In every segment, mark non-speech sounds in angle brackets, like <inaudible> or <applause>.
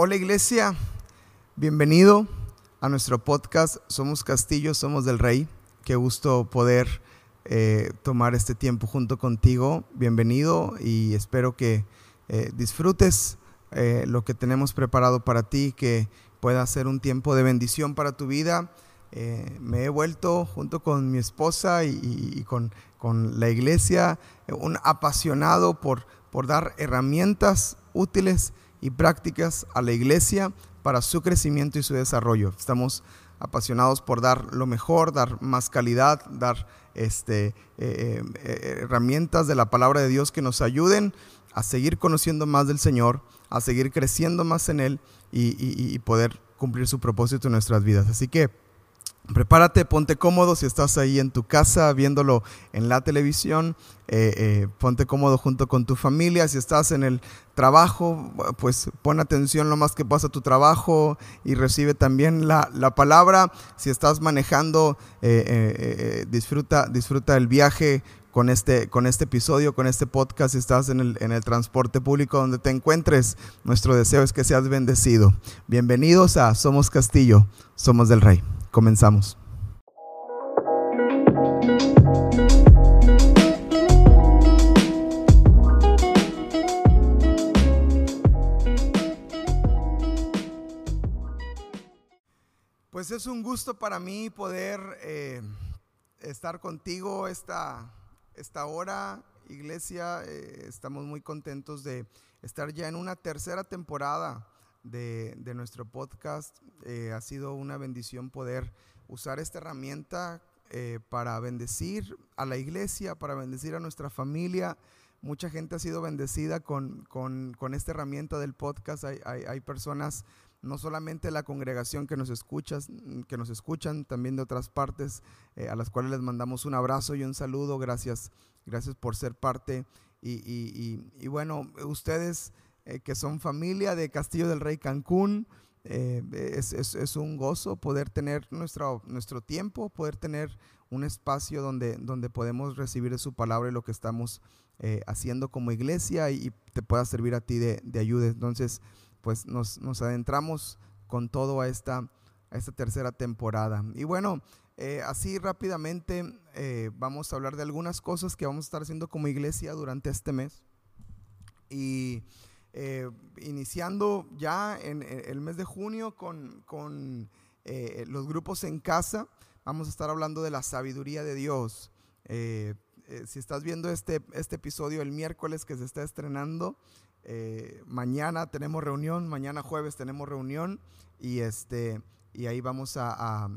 Hola iglesia, bienvenido a nuestro podcast Somos Castillo, Somos del Rey. Qué gusto poder eh, tomar este tiempo junto contigo. Bienvenido y espero que eh, disfrutes eh, lo que tenemos preparado para ti, que pueda ser un tiempo de bendición para tu vida. me he vuelto junto con mi esposa y, con, con, la iglesia un apasionado por, por dar herramientas útiles y prácticas a la iglesia para su crecimiento y su desarrollo. Estamos apasionados por dar lo mejor, dar más calidad, dar este, eh, eh, eh, herramientas de la palabra de Dios que nos ayuden a seguir conociendo más del Señor, a seguir creciendo más en Él y, y poder cumplir su propósito en nuestras vidas. Así que Prepárate, ponte cómodo si estás ahí en tu casa viéndolo en la televisión, eh, eh, ponte cómodo junto con tu familia, si estás en el trabajo, pues pon atención lo más que pasa a tu trabajo y recibe también la, palabra, si estás manejando, eh, disfruta, disfruta el viaje con este, con este episodio, con este podcast, si estás en el, en el transporte público donde te encuentres, nuestro deseo es que seas bendecido. Bienvenidos a Somos Castillo, Somos del Rey. Comenzamos. Pues es un gusto para mí poder eh, estar contigo esta, esta hora, iglesia. Eh, estamos muy contentos de estar ya en una tercera temporada de, nuestro podcast. Eh, ha sido una bendición poder usar esta herramienta eh, para bendecir a la iglesia, para bendecir a nuestra familia. Mucha gente ha sido bendecida con, esta herramienta del podcast. Hay, personas, no solamente la congregación que nos, escuchas, que nos escuchan, también de otras partes, eh, a las cuales les mandamos un abrazo y un saludo. Gracias, gracias por ser parte. y bueno, ustedes eh, que son familia de Castillo del Rey Cancún. Eh, es, un gozo poder tener nuestro, nuestro tiempo, poder tener un espacio donde, donde podemos recibir su palabra y lo que estamos haciendo como iglesia y, te pueda servir a ti de, ayuda. Entonces, pues nos, adentramos con todo a esta, a esta tercera temporada. Y bueno, así rápidamente vamos a hablar de algunas cosas que vamos a estar haciendo como iglesia durante este mes. Y eh, iniciando ya en, el mes de junio con, eh, los grupos en casa, vamos a estar hablando de la sabiduría de Dios. Eh, si estás viendo este, este episodio el miércoles que se está estrenando, mañana tenemos reunión, mañana jueves tenemos reunión y este y ahí vamos a,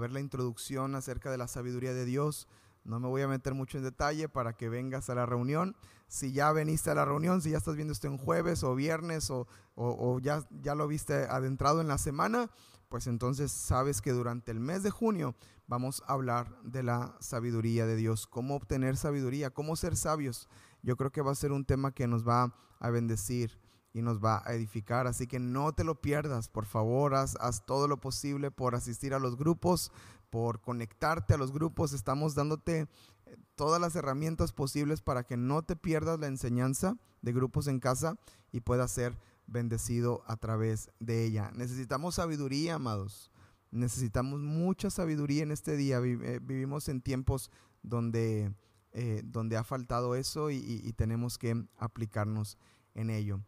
ver la introducción acerca de la sabiduría de Dios. No me voy a meter mucho en detalle para que vengas a la reunión. Si ya veniste a la reunión, si ya estás viendo esto en jueves o viernes o, ya, ya lo viste adentrado en la semana, pues entonces sabes que durante el mes de junio vamos a hablar de la sabiduría de Dios, cómo obtener sabiduría, cómo ser sabios. Yo creo que va a ser un tema que nos va a bendecir y nos va a edificar. Así que no te lo pierdas, por favor, haz, todo lo posible por asistir a los grupos, por conectarte a los grupos. Estamos dándote eh, todas las herramientas posibles para que no te pierdas la enseñanza de grupos en casa y puedas ser bendecido a través de ella. Necesitamos sabiduría, amados. Necesitamos mucha sabiduría en este día. Eh, vivimos en tiempos donde, eh, donde ha faltado eso y, tenemos que aplicarnos en ello.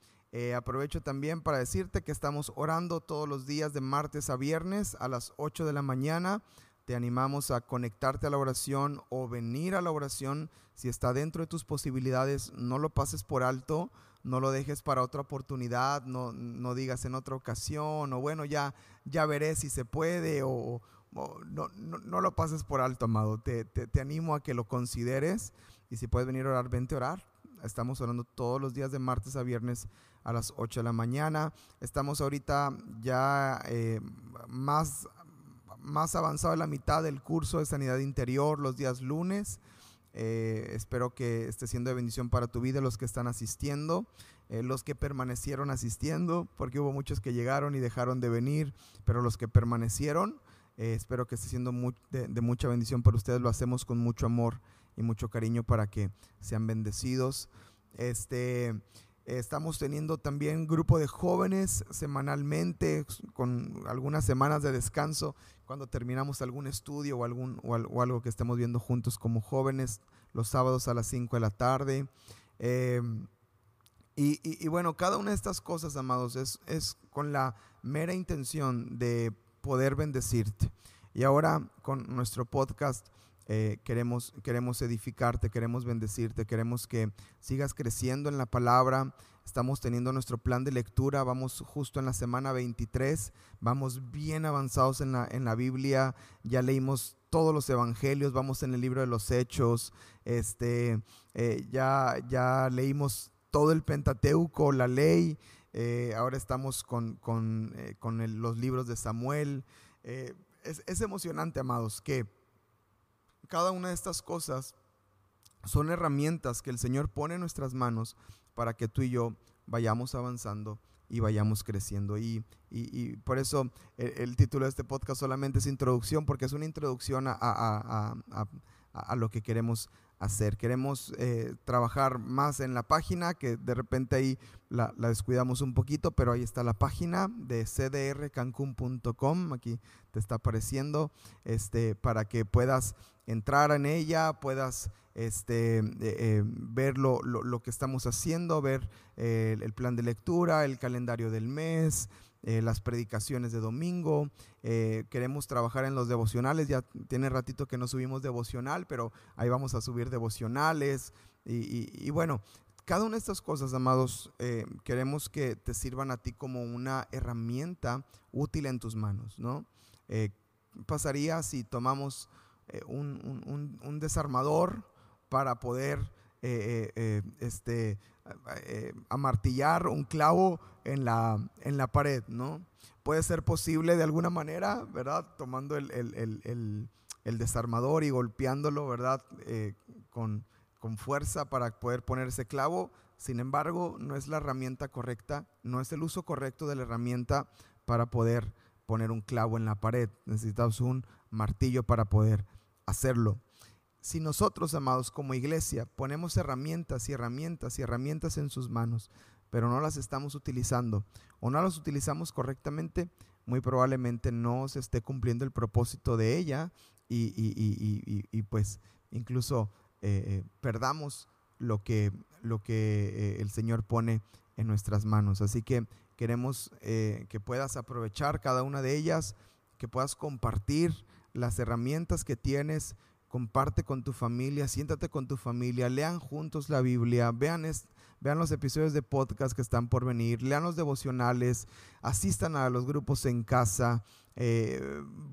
aprovecho también para decirte que estamos orando todos los días de martes a viernes a las 8 de la mañana te animamos a conectarte a la oración o venir a la oración. Si está dentro de tus posibilidades, no lo pases por alto, no lo dejes para otra oportunidad, no, no digas en otra ocasión, o bueno, ya, ya veré si se puede, o, no, no, lo pases por alto, amado. Te, te, animo a que lo consideres y si puedes venir a orar, vente a orar. Estamos orando todos los días de martes a viernes a las 8 de la mañana. Estamos ahorita ya eh, más más avanzado en la mitad del curso de sanidad interior los días lunes. Eh, espero que esté siendo de bendición para tu vida los que están asistiendo, eh, los que permanecieron asistiendo, porque hubo muchos que llegaron y dejaron de venir, pero los que permanecieron, eh, espero que esté siendo de, mucha bendición para ustedes. Lo hacemos con mucho amor y mucho cariño para que sean bendecidos. Este, Estamos teniendo también grupo de jóvenes semanalmente, con algunas semanas de descanso, cuando terminamos algún estudio o, algún, o, algo que estemos viendo juntos como jóvenes, los sábados a las 5 de la tarde. Em, y, bueno, cada una de estas cosas, amados, es, es con la mera intención de poder bendecirte. Y ahora con nuestro podcast eh, queremos, queremos edificarte, queremos bendecirte, queremos que sigas creciendo en la palabra. Estamos teniendo nuestro plan de lectura, vamos justo en la semana 23, vamos bien avanzados en la, en la Biblia, ya leímos todos los evangelios, vamos en el libro de los Hechos, este, eh, ya, ya leímos todo el Pentateuco, la ley, eh, ahora estamos con, con, los libros de Samuel. es, es emocionante, amados, que cada una de estas cosas son herramientas que el Señor pone en nuestras manos para que tú y yo vayamos avanzando y vayamos creciendo. Y, por eso el, título de este podcast solamente es introducción, porque es una introducción a, lo que queremos hacer. Queremos eh, trabajar más en la página, que de repente ahí la, descuidamos un poquito, pero ahí está la página de cdrcancun.com, aquí te está apareciendo, este, para que puedas entrar en ella, puedas este, eh, eh, ver lo, que estamos haciendo, ver eh, el plan de lectura, el calendario del mes, las predicaciones de domingo. queremos trabajar en los devocionales, ya tiene ratito que no subimos devocional, pero ahí vamos a subir devocionales. Y, bueno, cada una de estas cosas, amados, queremos que te sirvan a ti como una herramienta útil en tus manos, ¿no? pasaría si tomamos eh, un, desarmador para poder eh, eh, amartillar un clavo en la, en la pared, ¿no? Puede ser posible de alguna manera, ¿verdad? Tomando el, desarmador y golpeándolo, ¿verdad? con, con fuerza para poder poner ese clavo. Sin embargo, no es la herramienta correcta, no es el uso correcto de la herramienta para poder poner un clavo en la pared. Necesitamos un martillo para poder hacerlo. Si nosotros, amados, como iglesia, ponemos herramientas y herramientas y herramientas en sus manos, pero no las estamos utilizando o no las utilizamos correctamente, muy probablemente no se esté cumpliendo el propósito de ella y, pues incluso eh, eh, perdamos lo que, lo que eh, el Señor pone en nuestras manos. Así que queremos que puedas aprovechar cada una de ellas, que puedas compartir las herramientas que tienes, comparte con tu familia, siéntate con tu familia, lean juntos la Biblia, vean, vean los episodios de podcast que están por venir, lean los devocionales, asistan a los grupos en casa, eh,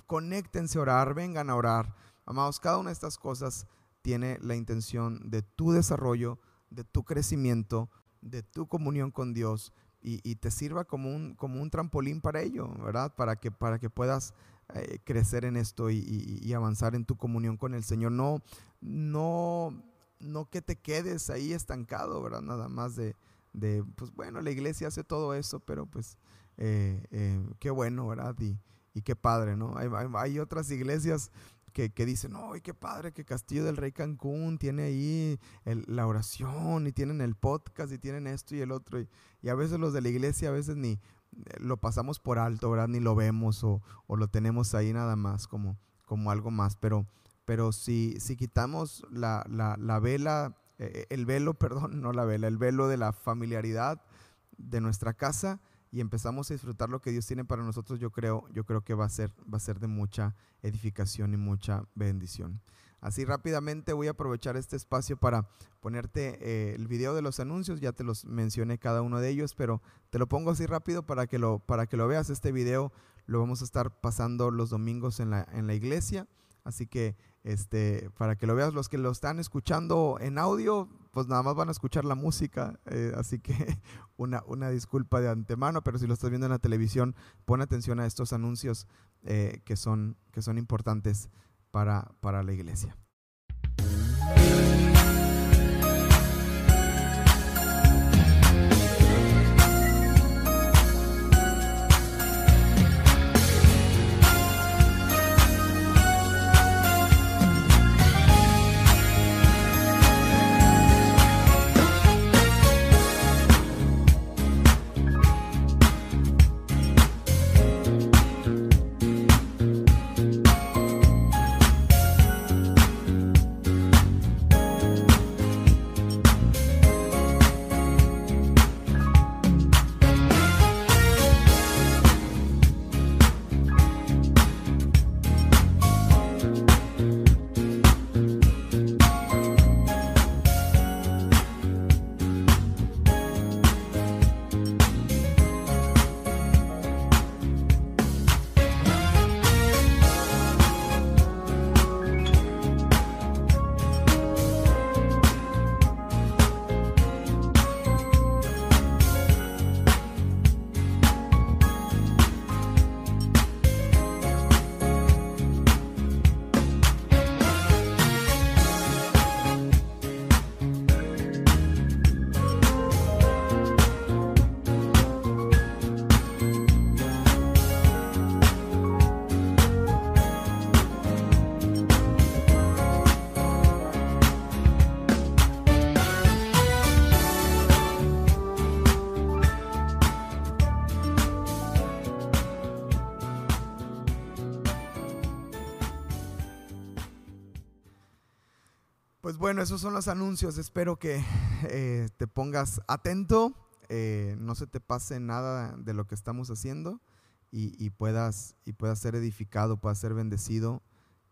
conéctense a orar, vengan a orar. Amados, cada una de estas cosas tiene la intención de tu desarrollo, de tu crecimiento, de tu comunión con Dios y, te sirva como un, como un trampolín para ello, ¿verdad? Para que, para que puedas eh, crecer en esto y, avanzar en tu comunión con el Señor. No, no, no que te quedes ahí estancado, ¿verdad? Nada más de, de pues bueno, la iglesia hace todo eso, pero pues eh, eh, qué bueno, ¿verdad? Y, qué padre, ¿no? Hay, hay, otras iglesias que, que, dicen, ¡ay, qué padre que Castillo del Rey Cancún tiene ahí la oración y tienen el podcast y tienen esto y el otro. Y, a veces los de la iglesia a veces ni, lo pasamos por alto, ¿verdad? Ni lo vemos o, lo tenemos ahí nada más como, como algo más. Pero, pero si, si quitamos la, la, vela, eh, el velo, <laughs> perdón, no la vela, el velo de la familiaridad de nuestra casa y empezamos a disfrutar lo que Dios tiene para nosotros, yo creo, yo creo que va a ser, va a ser de mucha edificación y mucha bendición. Así rápidamente voy a aprovechar este espacio para ponerte eh, el video de los anuncios, ya te los mencioné cada uno de ellos, pero te lo pongo así rápido para que lo, para que lo veas. Este video lo vamos a estar pasando los domingos en la, en la iglesia, así que este, para que lo veas, los que lo están escuchando en audio, pues nada más van a escuchar la música, eh, así que <laughs> una, una disculpa de antemano, pero si lo estás viendo en la televisión, pon atención a estos anuncios eh, que, son, que son importantes para, para la iglesia. Bueno, esos son los anuncios. Espero que eh, te pongas atento, eh, no se te pase nada de lo que estamos haciendo y, puedas, y puedas ser edificado, puedas ser bendecido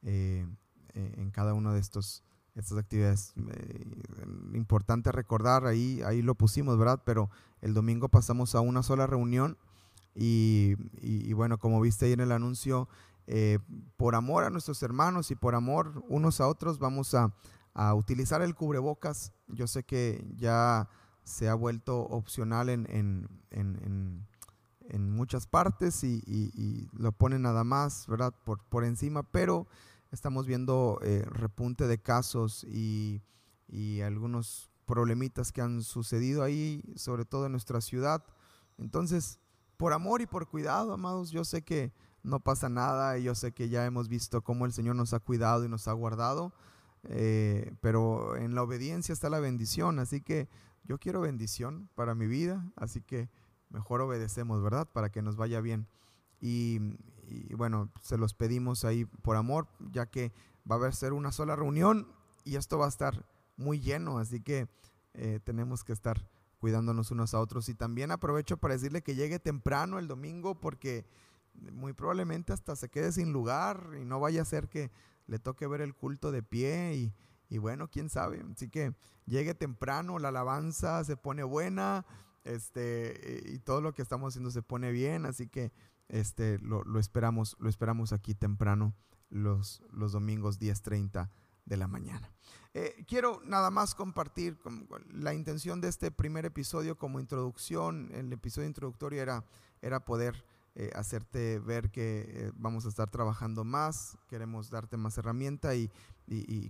eh, en cada una de estos, estas actividades. importante recordar, ahí, ahí lo pusimos, ¿verdad? Pero el domingo pasamos a una sola reunión y, y bueno, como viste ahí en el anuncio, por amor a nuestros hermanos y por amor unos a otros, vamos a a utilizar el cubrebocas. Yo sé que ya se ha vuelto opcional en, en, muchas partes y, lo ponen nada más, ¿verdad? Por, por encima, pero estamos viendo eh, repunte de casos y, y algunos problemitas que han sucedido ahí, sobre todo en nuestra ciudad. Entonces, por amor y por cuidado, amados, yo sé que no pasa nada y yo sé que ya hemos visto cómo el Señor nos ha cuidado y nos ha guardado. Eh, pero en la obediencia está la bendición, así que yo quiero bendición para mi vida, así que mejor obedecemos, ¿verdad? Para que nos vaya bien. Y, bueno, se los pedimos ahí por amor, ya que va a haber ser una sola reunión y esto va a estar muy lleno, así que eh, tenemos que estar cuidándonos unos a otros. Y también aprovecho para decirle que llegue temprano el domingo porque muy probablemente hasta se quede sin lugar y no vaya a ser que le toque ver el culto de pie y, bueno, quién sabe. Así que llegue temprano, la alabanza se pone buena, este, y todo lo que estamos haciendo se pone bien, así que este, lo, esperamos, lo esperamos aquí temprano los, los domingos 10.30 de la mañana. Eh, quiero nada más compartir la intención de este primer episodio como introducción. El episodio introductorio era, era poder eh, hacerte ver que eh, vamos a estar trabajando más, queremos darte más herramienta y,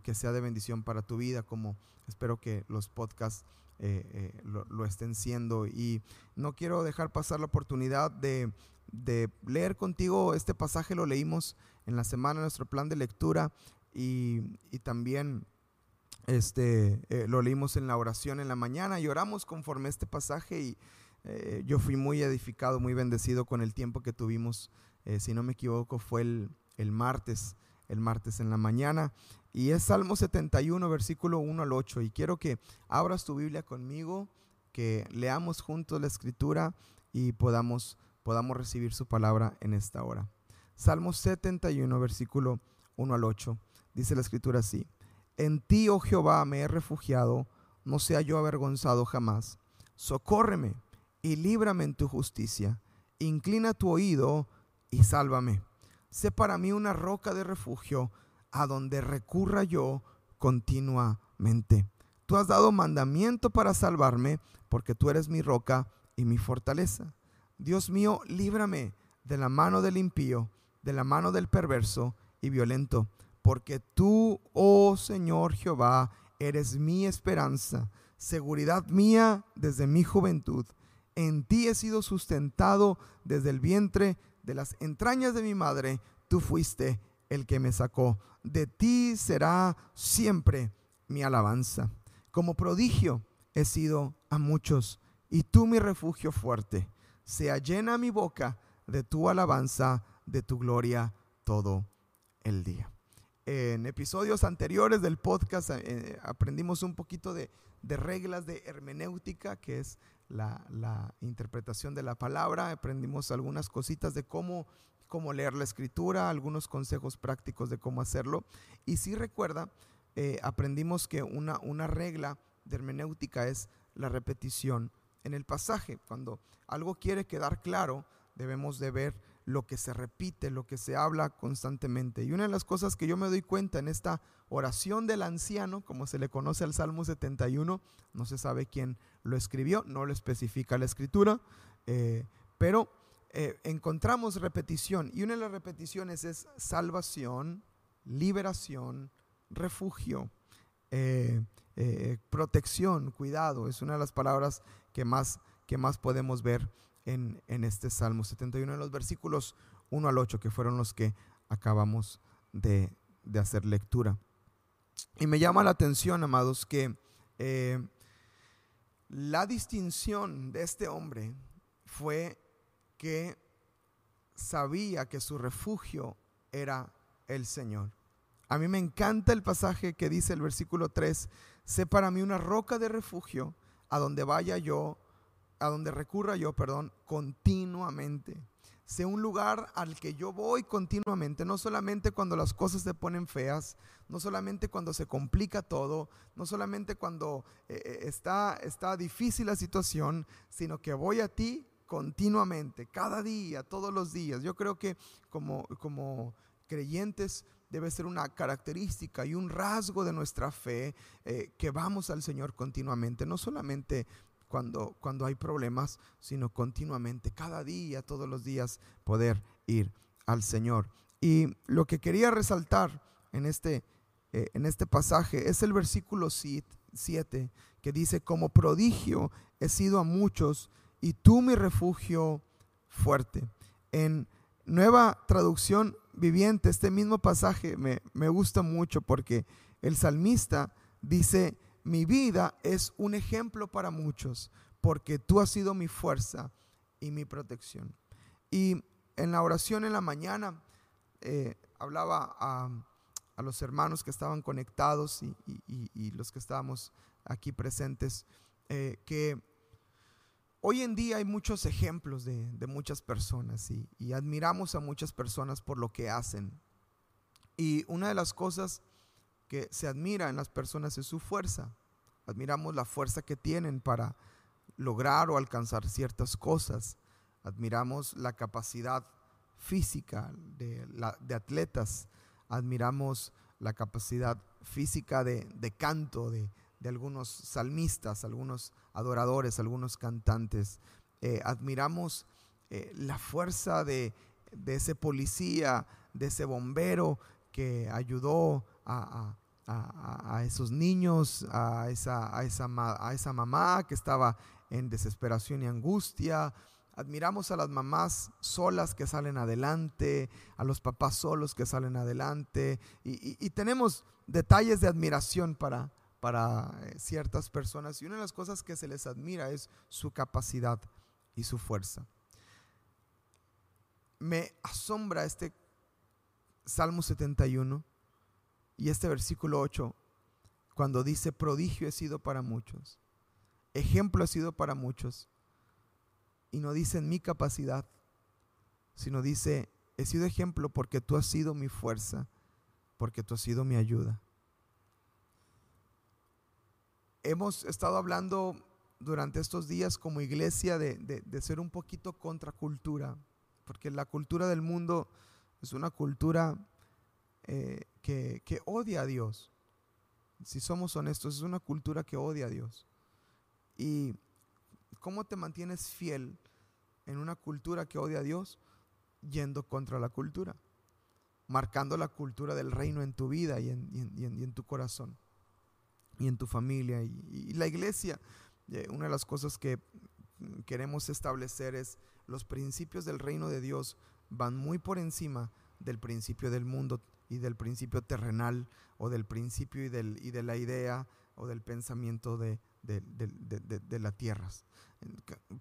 que sea de bendición para tu vida, como espero que los podcasts eh, lo, estén siendo. Y no quiero dejar pasar la oportunidad de, leer contigo este pasaje, lo leímos en la semana, nuestro plan de lectura y, también... Este, lo leímos en la oración en la mañana y oramos conforme este pasaje y, eh, yo fui muy edificado, muy bendecido con el tiempo que tuvimos, eh, si no me equivoco, fue el, el, martes, el martes en la mañana. Y es Salmo 71, versículo 1 al 8. Y quiero que abras tu Biblia conmigo, que leamos juntos la escritura y podamos, podamos recibir su palabra en esta hora. Salmo 71, versículo 1 al 8. Dice la escritura así. En ti, oh Jehová, me he refugiado, no sea yo avergonzado jamás. Socórreme y líbrame en tu justicia. Inclina tu oído y sálvame. Sé para mí una roca de refugio a donde recurra yo continuamente. Tú has dado mandamiento para salvarme, porque tú eres mi roca y mi fortaleza. Dios mío, líbrame de la mano del impío, de la mano del perverso y violento, porque tú, oh Señor Jehová, eres mi esperanza, seguridad mía desde mi juventud en ti he sido sustentado desde el vientre de las entrañas de mi madre. Tú fuiste el que me sacó. De ti será siempre mi alabanza. Como prodigio he sido a muchos, y tú mi refugio fuerte. Sea llena mi boca de tu alabanza, de tu gloria todo el día. En episodios anteriores del podcast eh, aprendimos un poquito de, de reglas de hermenéutica, que es la, interpretación de la palabra, aprendimos algunas cositas de cómo, cómo leer la escritura, algunos consejos prácticos de cómo hacerlo. Y si recuerda, eh, aprendimos que una, una regla de hermenéutica es la repetición en el pasaje. Cuando algo quiere quedar claro, debemos de ver lo que se repite, lo que se habla constantemente. Y una de las cosas que yo me doy cuenta en esta oración del anciano, como se le conoce al Salmo 71, no se sabe quién lo escribió, no lo especifica la escritura, eh, pero eh, encontramos repetición y una de las repeticiones es salvación, liberación, refugio, eh, protección, cuidado, es una de las palabras que más, que más podemos ver en, este Salmo 71, en los versículos 1 al 8, que fueron los que acabamos de, hacer lectura. Y me llama la atención, amados, que eh, la distinción de este hombre fue que sabía que su refugio era el Señor. A mí me encanta el pasaje que dice el versículo 3, sé para mí una roca de refugio a donde vaya yo, a donde recurra yo, perdón, continuamente. Sé un lugar al que yo voy continuamente, no solamente cuando las cosas se ponen feas, no solamente cuando se complica todo, no solamente cuando eh, eh, está, está difícil la situación, sino que voy a ti continuamente, cada día, todos los días. Yo creo que como, como creyentes debe ser una característica y un rasgo de nuestra fe eh, que vamos al Señor continuamente, no solamente cuando, cuando hay problemas, sino continuamente, cada día, todos los días, poder ir al Señor. Y lo que quería resaltar en este, eh, en este pasaje es el versículo 7 que dice, como prodigio he sido a muchos y tú mi refugio fuerte. En nueva traducción viviente, este mismo pasaje me, me gusta mucho porque el salmista dice, mi vida es un ejemplo para muchos, porque tú has sido mi fuerza y mi protección. Y en la oración en la mañana eh, hablaba a, los hermanos que estaban conectados y, los que estábamos aquí presentes, eh, que hoy en día hay muchos ejemplos de, muchas personas y admiramos a muchas personas por lo que hacen. Y una de las cosas que se admira en las personas es su fuerza. Admiramos la fuerza que tienen para lograr o alcanzar ciertas cosas. Admiramos la capacidad física de, atletas. Admiramos la capacidad física de, canto de, algunos salmistas, algunos adoradores, algunos cantantes. Eh, admiramos eh, la fuerza de, de ese policía, de ese bombero que ayudó a, esos niños, a esa, a, esa, a esa mamá que estaba en desesperación y angustia. Admiramos a las mamás solas que salen adelante, a los papás solos que salen adelante y, tenemos detalles de admiración para, para eh, ciertas personas y una de las cosas que se les admira es su capacidad y su fuerza. Me asombra este Salmo 71 y este versículo 8, cuando dice, prodigio he sido para muchos, ejemplo he sido para muchos, y no dice en mi capacidad, sino dice, he sido ejemplo porque tú has sido mi fuerza, porque tú has sido mi ayuda. Hemos estado hablando durante estos días como iglesia de, de ser un poquito contracultura, porque la cultura del mundo es una cultura eh, que, que odia a Dios. Si somos honestos, es una cultura que odia a Dios. ¿Y cómo te mantienes fiel en una cultura que odia a Dios? Yendo contra la cultura, marcando la cultura del reino en tu vida y en, y y tu corazón y en tu familia. Y, la iglesia, eh, una de las cosas que queremos establecer es los principios del reino de Dios van muy por encima del principio del mundo y del principio terrenal o del principio y, del, y de la idea o del pensamiento de, de, las tierras.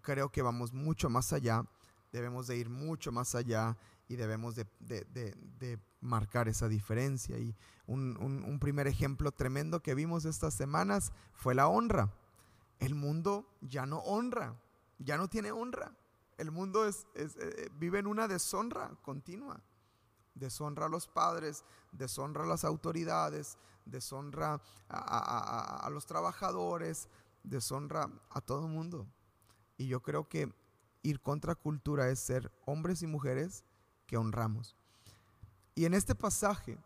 Creo que vamos mucho más allá, debemos de ir mucho más allá y debemos de, marcar esa diferencia. Y un, un, primer ejemplo tremendo que vimos estas semanas fue la honra. El mundo ya no honra, ya no tiene honra. El mundo es, eh, vive en una deshonra continua. Deshonra a los padres, deshonra a las autoridades, deshonra a, los trabajadores, deshonra a todo el mundo. Y yo creo que ir contra cultura es ser hombres y mujeres que honramos. Y en este pasaje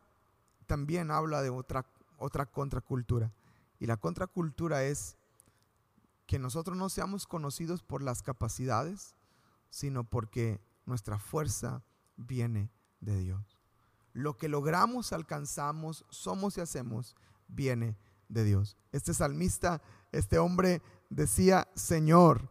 también habla de otra, otra contracultura. Y la contracultura es que nosotros no seamos conocidos por las capacidades, sino porque nuestra fuerza viene de Dios. Lo que logramos, alcanzamos, somos y hacemos, viene de Dios. Este salmista, este hombre decía, Señor,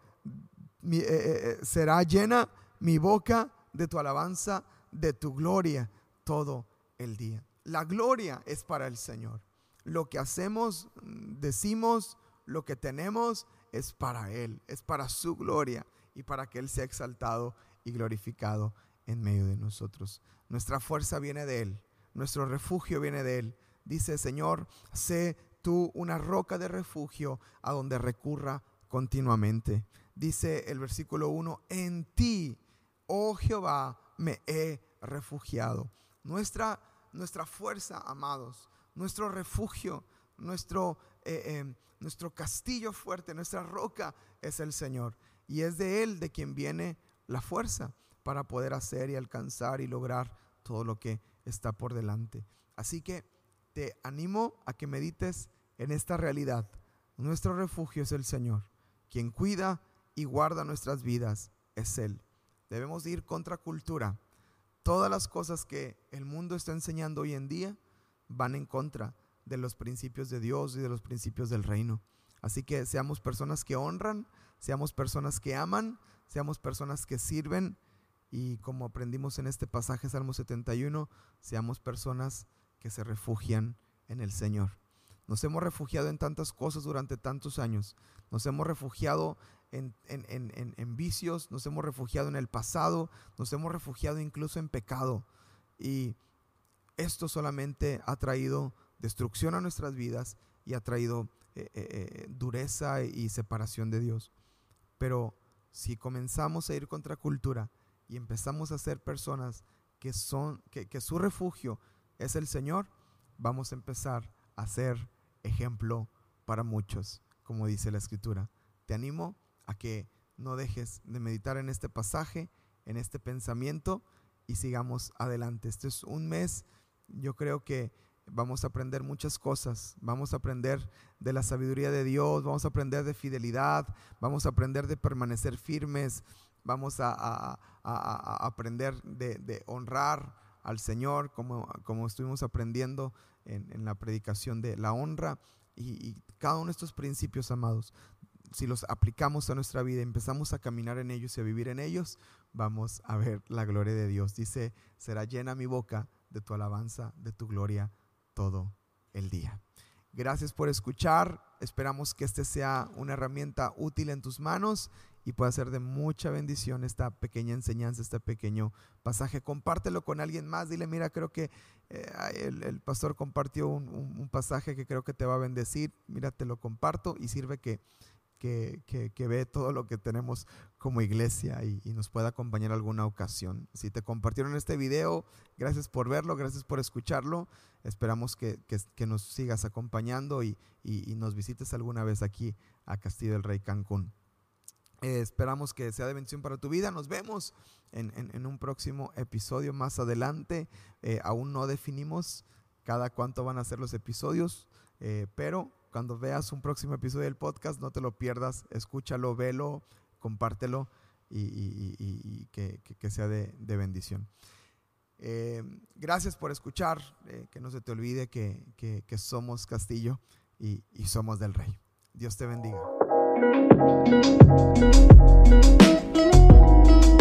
eh, eh, eh, será llena mi boca de tu alabanza, de tu gloria todo el día. La gloria es para el Señor. Lo que hacemos, decimos, lo que tenemos es para Él, es para su gloria y para que Él sea exaltado y glorificado en medio de nosotros. Nuestra fuerza viene de Él, nuestro refugio viene de Él. Dice, Señor, sé tú una roca de refugio a donde recurra continuamente. Dice el versículo 1, en ti, oh Jehová, me he refugiado. Nuestra, nuestra fuerza, amados, nuestro refugio, nuestro, eh, eh, nuestro castillo fuerte, nuestra roca es el Señor. Y es de Él de quien viene la fuerza para poder hacer y alcanzar y lograr todo lo que está por delante. Así que te animo a que medites en esta realidad. Nuestro refugio es el Señor. Quien cuida y guarda nuestras vidas es Él. Debemos ir contra cultura. Todas las cosas que el mundo está enseñando hoy en día van en contra de los principios de Dios y de los principios del reino. Así que seamos personas que honran, seamos personas que aman, seamos personas que sirven y como aprendimos en este pasaje Salmo 71, seamos personas que se refugian en el Señor. Nos hemos refugiado en tantas cosas durante tantos años. Nos hemos refugiado en, en, vicios, nos hemos refugiado en el pasado, nos hemos refugiado incluso en pecado. Y esto solamente ha traído destrucción a nuestras vidas y ha traído eh, eh, eh, dureza y separación de Dios. Pero si comenzamos a ir contra cultura y empezamos a ser personas que son, que, que su refugio es el Señor, vamos a empezar a ser ejemplo para muchos, como dice la Escritura. Te animo a que no dejes de meditar en este pasaje, en este pensamiento y sigamos adelante. Este es un mes, yo creo que vamos a aprender muchas cosas. Vamos a aprender de la sabiduría de Dios, vamos a aprender de fidelidad, vamos a aprender de permanecer firmes, vamos a, aprender de, honrar al Señor, como, como estuvimos aprendiendo en, la predicación de la honra. Y, y, cada uno de estos principios, amados, si los aplicamos a nuestra vida, empezamos a caminar en ellos y a vivir en ellos, vamos a ver la gloria de Dios. Dice, será llena mi boca de tu alabanza, de tu gloria todo el día. Gracias por escuchar. Esperamos que este sea una herramienta útil en tus manos y pueda ser de mucha bendición esta pequeña enseñanza, este pequeño pasaje. Compártelo con alguien más. Dile, mira, creo que eh, el, pastor compartió un, pasaje que creo que te va a bendecir. Mira, te lo comparto y sirve que que, ve todo lo que tenemos como iglesia y, nos pueda acompañar alguna ocasión. Si te compartieron este video, gracias por verlo, gracias por escucharlo. Esperamos que, nos sigas acompañando y, nos visites alguna vez aquí a Castillo del Rey Cancún. Eh, esperamos que sea de bendición para tu vida. Nos vemos en, un próximo episodio más adelante. Eh, aún no definimos cada cuánto van a ser los episodios, eh, pero cuando veas un próximo episodio del podcast, no te lo pierdas, escúchalo, velo, compártelo y, que, sea de, bendición. Eh, gracias por escuchar, que no se te olvide que, que somos Castillo y somos del Rey. Dios te bendiga. Thank you.